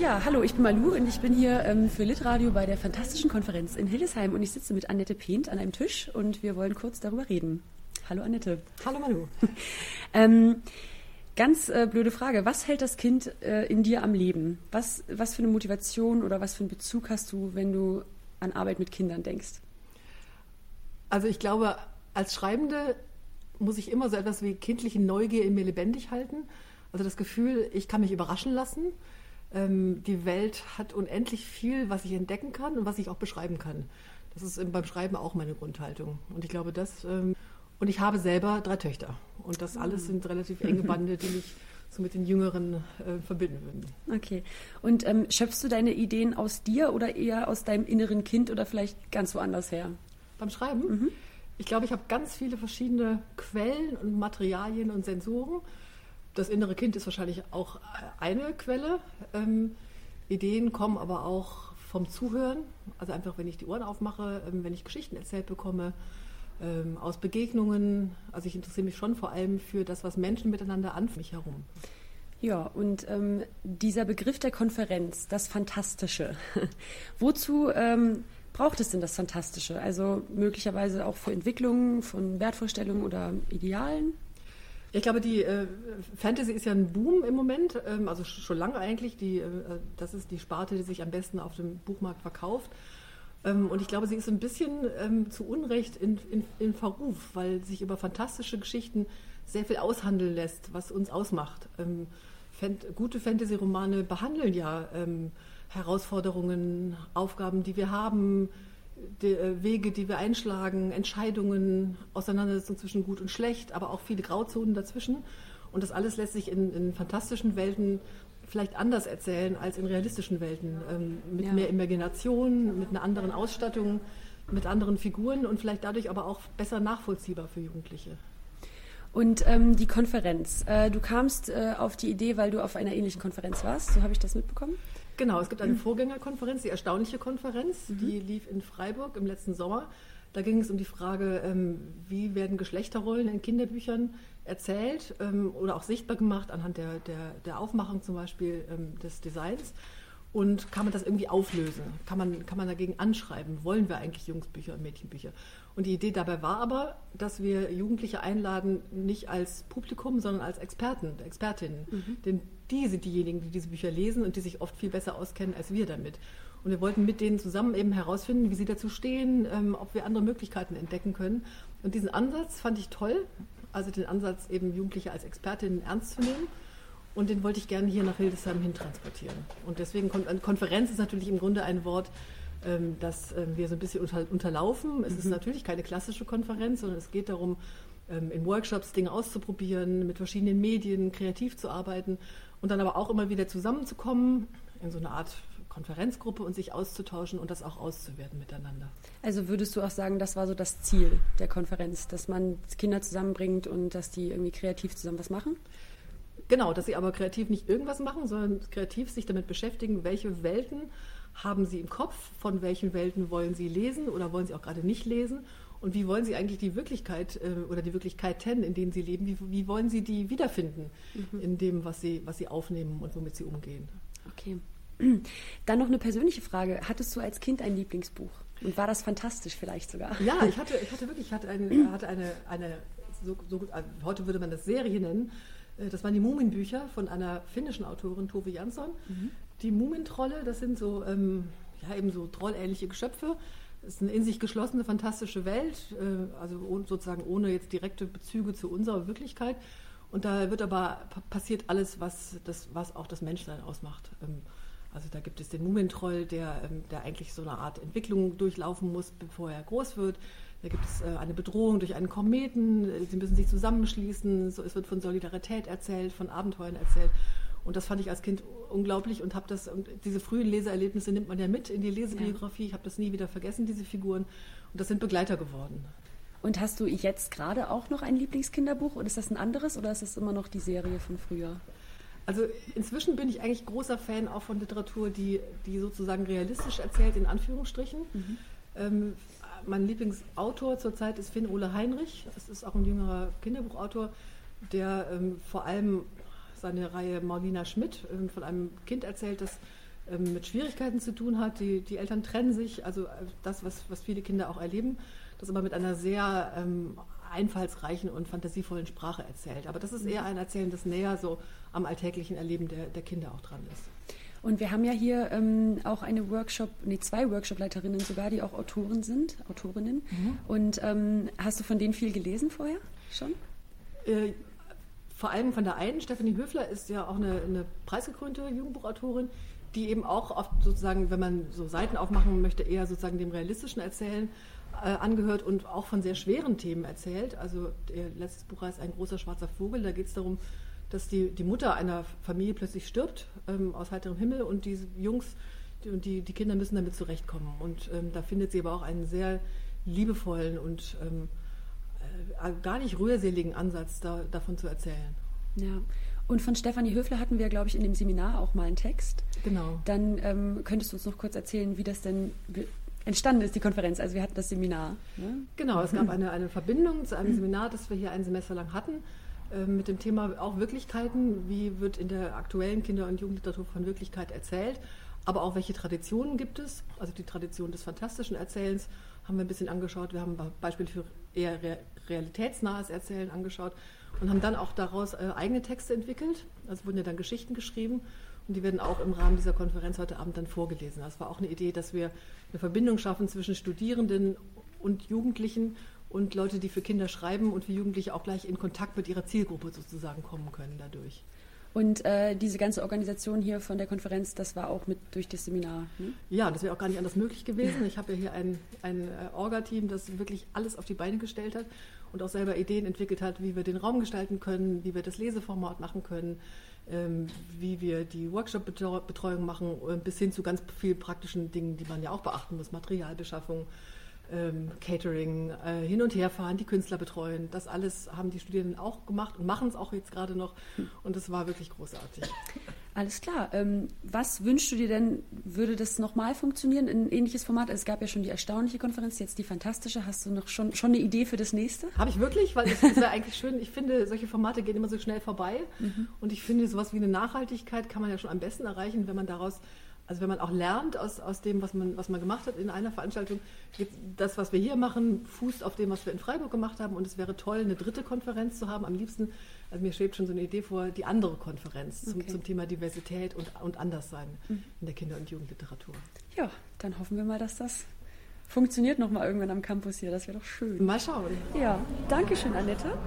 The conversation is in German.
Ja, hallo, ich bin Malu und ich bin hier ähm, für Litradio bei der Fantastischen Konferenz in Hildesheim und ich sitze mit Annette Pehnt an einem Tisch und wir wollen kurz darüber reden. Hallo Annette. Hallo Malu. ähm, ganz äh, blöde Frage. Was hält das Kind äh, in dir am Leben? Was, was für eine Motivation oder was für einen Bezug hast du, wenn du an Arbeit mit Kindern denkst? Also ich glaube, als Schreibende muss ich immer so etwas wie kindliche Neugier in mir lebendig halten. Also das Gefühl, ich kann mich überraschen lassen ähm, die Welt hat unendlich viel, was ich entdecken kann und was ich auch beschreiben kann. Das ist beim Schreiben auch meine Grundhaltung. Und ich glaube, das. Ähm, und ich habe selber drei Töchter. Und das alles sind relativ enge Bande, die mich so mit den Jüngeren äh, verbinden würden. Okay. Und ähm, schöpfst du deine Ideen aus dir oder eher aus deinem inneren Kind oder vielleicht ganz woanders her? Beim Schreiben? Mhm. Ich glaube, ich habe ganz viele verschiedene Quellen und Materialien und Sensoren das innere Kind ist wahrscheinlich auch eine Quelle. Ähm, Ideen kommen aber auch vom Zuhören, also einfach, wenn ich die Ohren aufmache, ähm, wenn ich Geschichten erzählt bekomme, ähm, aus Begegnungen. Also ich interessiere mich schon vor allem für das, was Menschen miteinander an mich herum. Ja, und ähm, dieser Begriff der Konferenz, das Fantastische, wozu ähm, braucht es denn das Fantastische? Also möglicherweise auch für Entwicklungen von Wertvorstellungen oder Idealen? Ich glaube, die äh, Fantasy ist ja ein Boom im Moment, ähm, also schon lange eigentlich. Die, äh, das ist die Sparte, die sich am besten auf dem Buchmarkt verkauft. Ähm, und ich glaube, sie ist ein bisschen ähm, zu Unrecht in, in, in, Verruf, weil sich über fantastische Geschichten sehr viel aushandeln lässt, was uns ausmacht. Ähm, Fant gute Fantasy-Romane behandeln ja ähm, Herausforderungen, Aufgaben, die wir haben, die äh, Wege, die wir einschlagen, Entscheidungen, Auseinandersetzung zwischen gut und schlecht, aber auch viele Grauzonen dazwischen. Und das alles lässt sich in, in fantastischen Welten vielleicht anders erzählen als in realistischen Welten. Ähm, mit ja. mehr Imagination, mit einer anderen Ausstattung, mit anderen Figuren und vielleicht dadurch aber auch besser nachvollziehbar für Jugendliche. Und ähm, die Konferenz. Äh, du kamst äh, auf die Idee, weil du auf einer ähnlichen Konferenz warst. So habe ich das mitbekommen. Genau, es gibt eine Vorgängerkonferenz, die erstaunliche Konferenz, mhm. die lief in Freiburg im letzten Sommer. Da ging es um die Frage, ähm, wie werden Geschlechterrollen in Kinderbüchern erzählt ähm, oder auch sichtbar gemacht anhand der, der, der Aufmachung zum Beispiel ähm, des Designs. Und kann man das irgendwie auflösen? Kann man, kann man dagegen anschreiben? Wollen wir eigentlich Jungsbücher und Mädchenbücher? Und die Idee dabei war aber, dass wir Jugendliche einladen, nicht als Publikum, sondern als Experten, Expertinnen. Mhm. Denn die sind diejenigen, die diese Bücher lesen und die sich oft viel besser auskennen als wir damit. Und wir wollten mit denen zusammen eben herausfinden, wie sie dazu stehen, ähm, ob wir andere Möglichkeiten entdecken können. Und diesen Ansatz fand ich toll, also den Ansatz eben Jugendliche als Expertinnen ernst zu nehmen. Und den wollte ich gerne hier nach Hildesheim hin transportieren. Und deswegen, Konferenz ist natürlich im Grunde ein Wort, ähm, das ähm, wir so ein bisschen unterlaufen. Es ist mhm. natürlich keine klassische Konferenz, sondern es geht darum, ähm, in Workshops Dinge auszuprobieren, mit verschiedenen Medien kreativ zu arbeiten und dann aber auch immer wieder zusammenzukommen in so eine Art Konferenzgruppe und sich auszutauschen und das auch auszuwerten miteinander. Also würdest du auch sagen, das war so das Ziel der Konferenz, dass man Kinder zusammenbringt und dass die irgendwie kreativ zusammen was machen? Genau, dass sie aber kreativ nicht irgendwas machen, sondern kreativ sich damit beschäftigen, welche Welten haben sie im Kopf, von welchen Welten wollen sie lesen oder wollen sie auch gerade nicht lesen und wie wollen Sie eigentlich die Wirklichkeit äh, oder die Wirklichkeiten, in denen Sie leben, wie, wie wollen Sie die wiederfinden mhm. in dem, was Sie, was Sie aufnehmen und womit Sie umgehen? Okay. Dann noch eine persönliche Frage. Hattest du als Kind ein Lieblingsbuch? Und war das fantastisch vielleicht sogar? Ja, ich hatte, ich hatte wirklich, ich hatte eine, hatte eine, eine so, so gut, also heute würde man das Serie nennen. Äh, das waren die Muminbücher von einer finnischen Autorin, Tove Jansson. Mhm. Die Mumintrolle, das sind so, ähm, ja, eben so trollähnliche Geschöpfe, es ist eine in sich geschlossene, fantastische Welt, äh, also sozusagen ohne jetzt direkte Bezüge zu unserer Wirklichkeit. Und da wird aber passiert alles, was, das, was auch das Menschsein ausmacht. Ähm, also da gibt es den Mumintroll, der, ähm, der eigentlich so eine Art Entwicklung durchlaufen muss, bevor er groß wird. Da gibt es äh, eine Bedrohung durch einen Kometen. Sie müssen sich zusammenschließen. Es wird von Solidarität erzählt, von Abenteuern erzählt. Und das fand ich als Kind unglaublich und habe das und diese frühen Leseerlebnisse nimmt man ja mit in die Lesebiografie. Ich habe das nie wieder vergessen, diese Figuren. Und das sind Begleiter geworden. Und hast du jetzt gerade auch noch ein Lieblingskinderbuch oder ist das ein anderes oder ist das immer noch die Serie von früher? Also inzwischen bin ich eigentlich großer Fan auch von Literatur, die, die sozusagen realistisch erzählt, in Anführungsstrichen. Mhm. Ähm, mein Lieblingsautor zurzeit ist Finn Ole Heinrich. Das ist auch ein jüngerer Kinderbuchautor, der ähm, vor allem seine Reihe Marlina Schmidt ähm, von einem Kind erzählt, das ähm, mit Schwierigkeiten zu tun hat. Die, die Eltern trennen sich, also äh, das, was, was viele Kinder auch erleben, das aber mit einer sehr ähm, einfallsreichen und fantasievollen Sprache erzählt. Aber das ist eher ein Erzählen, das näher so am alltäglichen Erleben der, der Kinder auch dran ist. Und wir haben ja hier ähm, auch eine Workshop, nee, zwei Workshop-Leiterinnen sogar, die auch Autoren sind, Autorinnen. Mhm. Und ähm, hast du von denen viel gelesen vorher schon? Äh, vor allem von der einen, Stephanie Höfler ist ja auch eine, eine preisgekrönte Jugendbuchautorin, die eben auch oft sozusagen, wenn man so Seiten aufmachen möchte, eher sozusagen dem realistischen Erzählen äh, angehört und auch von sehr schweren Themen erzählt. Also ihr letztes Buch heißt Ein großer schwarzer Vogel. Da geht es darum, dass die, die Mutter einer Familie plötzlich stirbt ähm, aus heiterem Himmel und diese Jungs und die, die Kinder müssen damit zurechtkommen. Und ähm, da findet sie aber auch einen sehr liebevollen und ähm, äh, gar nicht rührseligen Ansatz da, davon zu erzählen. Ja. Und von Stefanie Höfler hatten wir, glaube ich, in dem Seminar auch mal einen Text. Genau. Dann ähm, könntest du uns noch kurz erzählen, wie das denn entstanden ist, die Konferenz. Also wir hatten das Seminar. Ne? Genau, es gab eine, eine Verbindung zu einem Seminar, das wir hier ein Semester lang hatten ähm, mit dem Thema auch Wirklichkeiten. Wie wird in der aktuellen Kinder- und Jugendliteratur von Wirklichkeit erzählt? Aber auch welche Traditionen gibt es? Also die Tradition des fantastischen Erzählens haben wir ein bisschen angeschaut. Wir haben Beispiele für eher realitätsnahes Erzählen angeschaut und haben dann auch daraus äh, eigene Texte entwickelt. Also wurden ja dann Geschichten geschrieben und die werden auch im Rahmen dieser Konferenz heute Abend dann vorgelesen. Das war auch eine Idee, dass wir eine Verbindung schaffen zwischen Studierenden und Jugendlichen und Leute, die für Kinder schreiben und für Jugendliche auch gleich in Kontakt mit ihrer Zielgruppe sozusagen kommen können dadurch. Und äh, diese ganze Organisation hier von der Konferenz, das war auch mit durch das Seminar. Ne? Ja, das wäre auch gar nicht anders möglich gewesen. Ich habe ja hier ein, ein äh, Orga-Team, das wirklich alles auf die Beine gestellt hat und auch selber Ideen entwickelt hat, wie wir den Raum gestalten können, wie wir das Leseformat machen können, ähm, wie wir die Workshop-Betreuung machen, äh, bis hin zu ganz vielen praktischen Dingen, die man ja auch beachten muss, Materialbeschaffung ähm, Catering, äh, hin und her fahren, die Künstler betreuen. Das alles haben die Studierenden auch gemacht und machen es auch jetzt gerade noch. Und es war wirklich großartig. Alles klar. Ähm, was wünschst du dir denn, würde das nochmal funktionieren, ein ähnliches Format? Es gab ja schon die erstaunliche Konferenz, jetzt die fantastische. Hast du noch schon, schon eine Idee für das nächste? Habe ich wirklich, weil es ist ja eigentlich schön. Ich finde, solche Formate gehen immer so schnell vorbei. Mhm. Und ich finde, sowas wie eine Nachhaltigkeit kann man ja schon am besten erreichen, wenn man daraus also wenn man auch lernt aus, aus dem, was man, was man gemacht hat in einer Veranstaltung, das, was wir hier machen, fußt auf dem, was wir in Freiburg gemacht haben. Und es wäre toll, eine dritte Konferenz zu haben. Am liebsten, also mir schwebt schon so eine Idee vor, die andere Konferenz okay. zum, zum, Thema Diversität und, und Anderssein mhm. in der Kinder- und Jugendliteratur. Ja, dann hoffen wir mal, dass das funktioniert nochmal irgendwann am Campus hier. Das wäre doch schön. Mal schauen. Ja, danke schön, Annette.